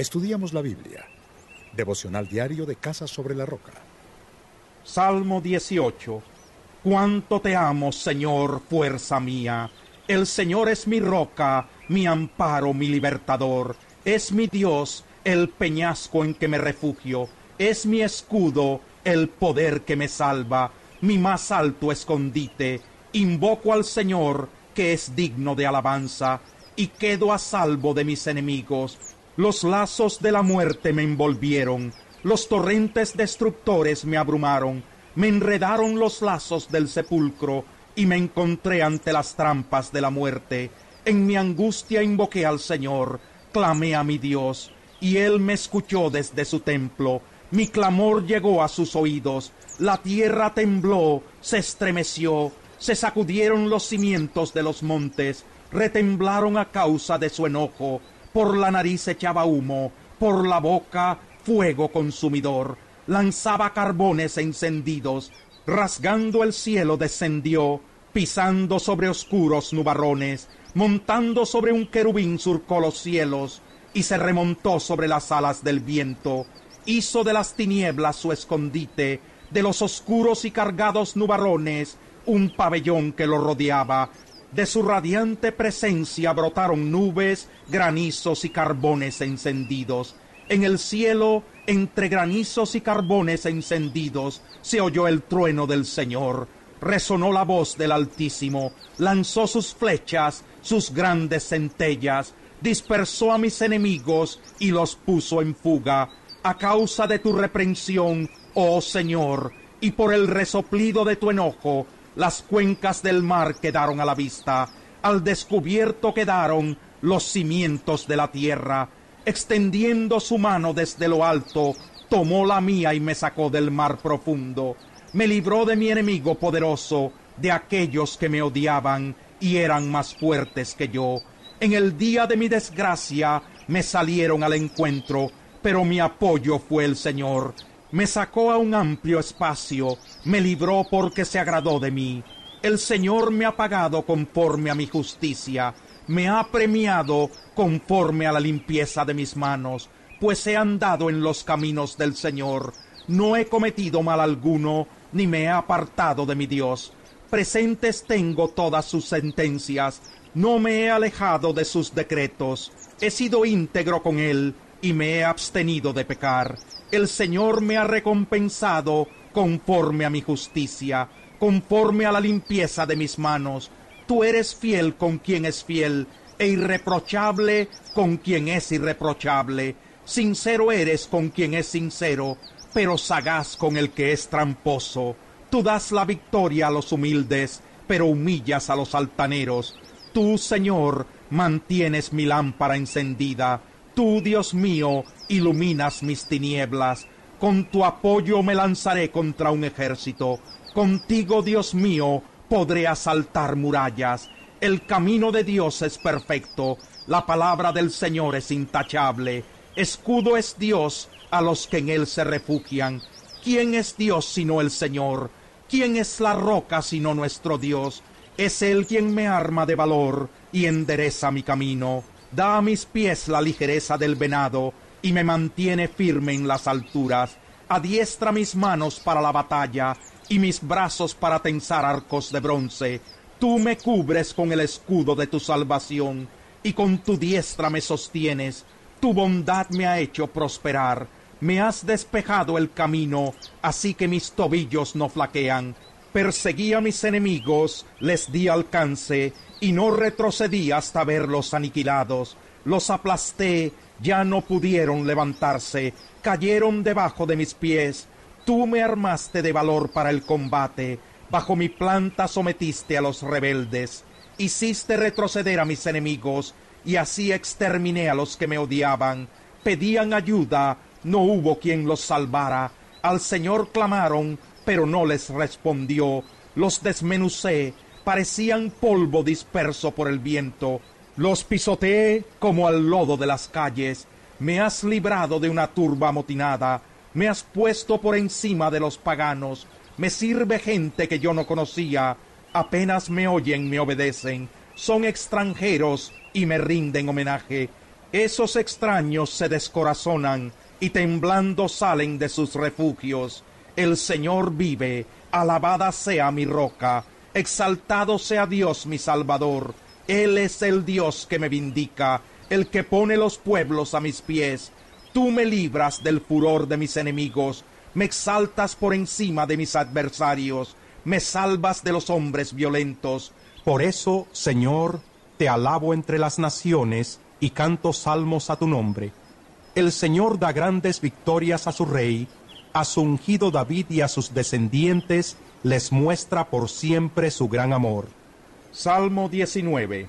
Estudiamos la Biblia. Devocional diario de Casa sobre la Roca. Salmo 18. Cuánto te amo, Señor, fuerza mía. El Señor es mi roca, mi amparo, mi libertador. Es mi Dios, el peñasco en que me refugio. Es mi escudo, el poder que me salva, mi más alto escondite. Invoco al Señor, que es digno de alabanza, y quedo a salvo de mis enemigos. Los lazos de la muerte me envolvieron, los torrentes destructores me abrumaron, me enredaron los lazos del sepulcro, y me encontré ante las trampas de la muerte. En mi angustia invoqué al Señor, clamé a mi Dios, y él me escuchó desde su templo. Mi clamor llegó a sus oídos, la tierra tembló, se estremeció, se sacudieron los cimientos de los montes, retemblaron a causa de su enojo, por la nariz echaba humo, por la boca fuego consumidor, lanzaba carbones encendidos, rasgando el cielo descendió, pisando sobre oscuros nubarrones, montando sobre un querubín surcó los cielos, y se remontó sobre las alas del viento, hizo de las tinieblas su escondite, de los oscuros y cargados nubarrones, un pabellón que lo rodeaba. De su radiante presencia brotaron nubes, granizos y carbones encendidos. En el cielo, entre granizos y carbones encendidos, se oyó el trueno del Señor. Resonó la voz del Altísimo, lanzó sus flechas, sus grandes centellas, dispersó a mis enemigos y los puso en fuga. A causa de tu reprensión, oh Señor, y por el resoplido de tu enojo, las cuencas del mar quedaron a la vista, al descubierto quedaron los cimientos de la tierra. Extendiendo su mano desde lo alto, tomó la mía y me sacó del mar profundo. Me libró de mi enemigo poderoso, de aquellos que me odiaban y eran más fuertes que yo. En el día de mi desgracia me salieron al encuentro, pero mi apoyo fue el Señor. Me sacó a un amplio espacio, me libró porque se agradó de mí. El Señor me ha pagado conforme a mi justicia, me ha premiado conforme a la limpieza de mis manos, pues he andado en los caminos del Señor. No he cometido mal alguno, ni me he apartado de mi Dios. Presentes tengo todas sus sentencias, no me he alejado de sus decretos. He sido íntegro con él, y me he abstenido de pecar. El Señor me ha recompensado conforme a mi justicia, conforme a la limpieza de mis manos. Tú eres fiel con quien es fiel, e irreprochable con quien es irreprochable. Sincero eres con quien es sincero, pero sagaz con el que es tramposo. Tú das la victoria a los humildes, pero humillas a los altaneros. Tú, Señor, mantienes mi lámpara encendida Tú, Dios mío, iluminas mis tinieblas. Con tu apoyo me lanzaré contra un ejército. Contigo, Dios mío, podré asaltar murallas. El camino de Dios es perfecto. La palabra del Señor es intachable. Escudo es Dios a los que en él se refugian. ¿Quién es Dios sino el Señor? ¿Quién es la roca sino nuestro Dios? Es Él quien me arma de valor y endereza mi camino da a mis pies la ligereza del venado y me mantiene firme en las alturas, adiestra mis manos para la batalla y mis brazos para tensar arcos de bronce. Tú me cubres con el escudo de tu salvación y con tu diestra me sostienes. Tu bondad me ha hecho prosperar. Me has despejado el camino, así que mis tobillos no flaquean. Perseguí a mis enemigos, les di alcance y no retrocedí hasta verlos aniquilados. Los aplasté, ya no pudieron levantarse, cayeron debajo de mis pies. Tú me armaste de valor para el combate, bajo mi planta sometiste a los rebeldes, hiciste retroceder a mis enemigos, y así exterminé a los que me odiaban. Pedían ayuda, no hubo quien los salvara. Al Señor clamaron, pero no les respondió. Los desmenucé, parecían polvo disperso por el viento. Los pisoteé como al lodo de las calles. Me has librado de una turba amotinada. Me has puesto por encima de los paganos. Me sirve gente que yo no conocía. Apenas me oyen, me obedecen. Son extranjeros y me rinden homenaje. Esos extraños se descorazonan y temblando salen de sus refugios. El Señor vive, alabada sea mi roca, exaltado sea Dios mi Salvador. Él es el Dios que me vindica, el que pone los pueblos a mis pies. Tú me libras del furor de mis enemigos, me exaltas por encima de mis adversarios, me salvas de los hombres violentos. Por eso, Señor, te alabo entre las naciones y canto salmos a tu nombre. El Señor da grandes victorias a su rey, a su ungido David y a sus descendientes les muestra por siempre su gran amor. Salmo 19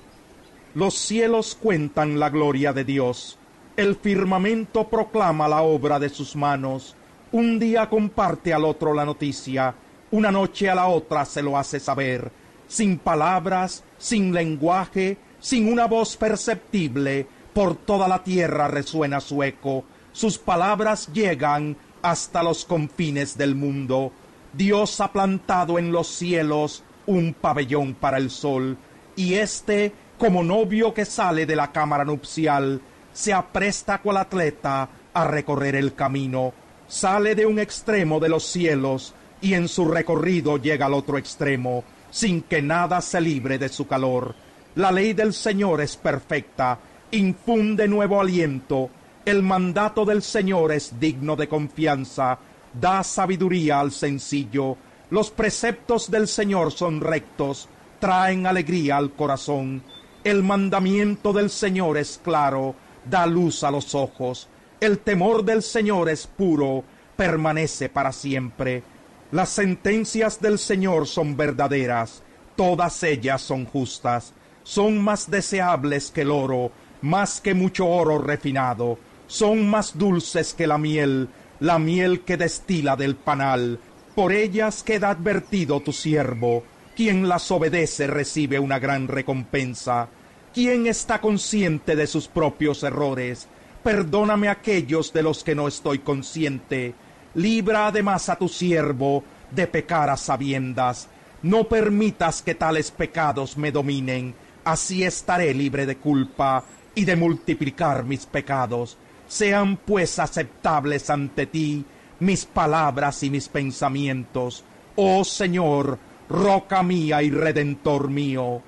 Los cielos cuentan la gloria de Dios, el firmamento proclama la obra de sus manos, un día comparte al otro la noticia, una noche a la otra se lo hace saber, sin palabras, sin lenguaje, sin una voz perceptible, por toda la tierra resuena su eco, sus palabras llegan hasta los confines del mundo. Dios ha plantado en los cielos un pabellón para el sol, y éste, como novio que sale de la cámara nupcial, se apresta cual atleta a recorrer el camino, sale de un extremo de los cielos y en su recorrido llega al otro extremo, sin que nada se libre de su calor. La ley del Señor es perfecta, infunde nuevo aliento, el mandato del Señor es digno de confianza, da sabiduría al sencillo, los preceptos del Señor son rectos, traen alegría al corazón, el mandamiento del Señor es claro, da luz a los ojos, el temor del Señor es puro, permanece para siempre. Las sentencias del Señor son verdaderas, todas ellas son justas, son más deseables que el oro, más que mucho oro refinado, son más dulces que la miel, la miel que destila del panal. Por ellas queda advertido tu siervo, quien las obedece recibe una gran recompensa. Quien está consciente de sus propios errores, perdóname aquellos de los que no estoy consciente. Libra además a tu siervo de pecar a sabiendas. No permitas que tales pecados me dominen, así estaré libre de culpa y de multiplicar mis pecados. Sean pues aceptables ante ti mis palabras y mis pensamientos, oh Señor, roca mía y redentor mío.